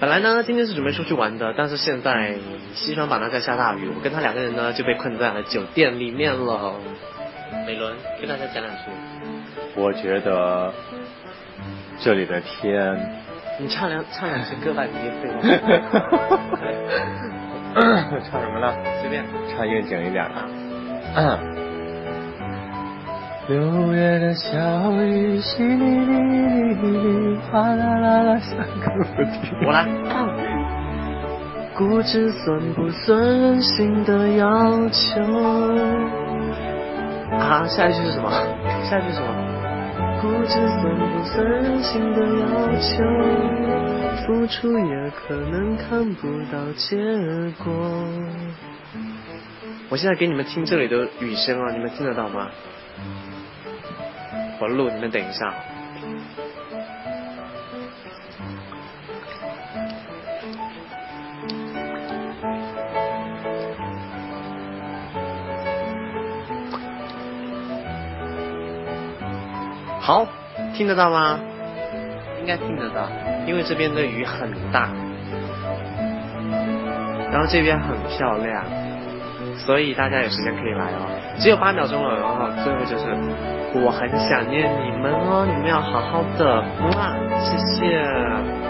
本来呢，今天是准备出去玩的，但是现在西双版纳在下大雨，我跟他两个人呢就被困在了酒店里面了。美伦，跟大家讲两句。我觉得这里的天，你唱两唱两句歌吧，你别废话。唱什么呢？随便。唱应景一点的。六月的小雨淅沥沥沥沥，哗啦啦啦三个不停。我来。固执算不算任性的要求？啊，下一句是什么？下一句是什么？固执算不算任性的要求？付出也可能看不到结果。我现在给你们听这里的雨声啊，你们听得到吗？我录，你们等一下。好，听得到吗？应该听得到，因为这边的雨很大，然后这边很漂亮，所以大家有时间可以来哦。只有八秒钟了，然后最后就是我很想念你们哦，你们要好好的，哇，谢谢。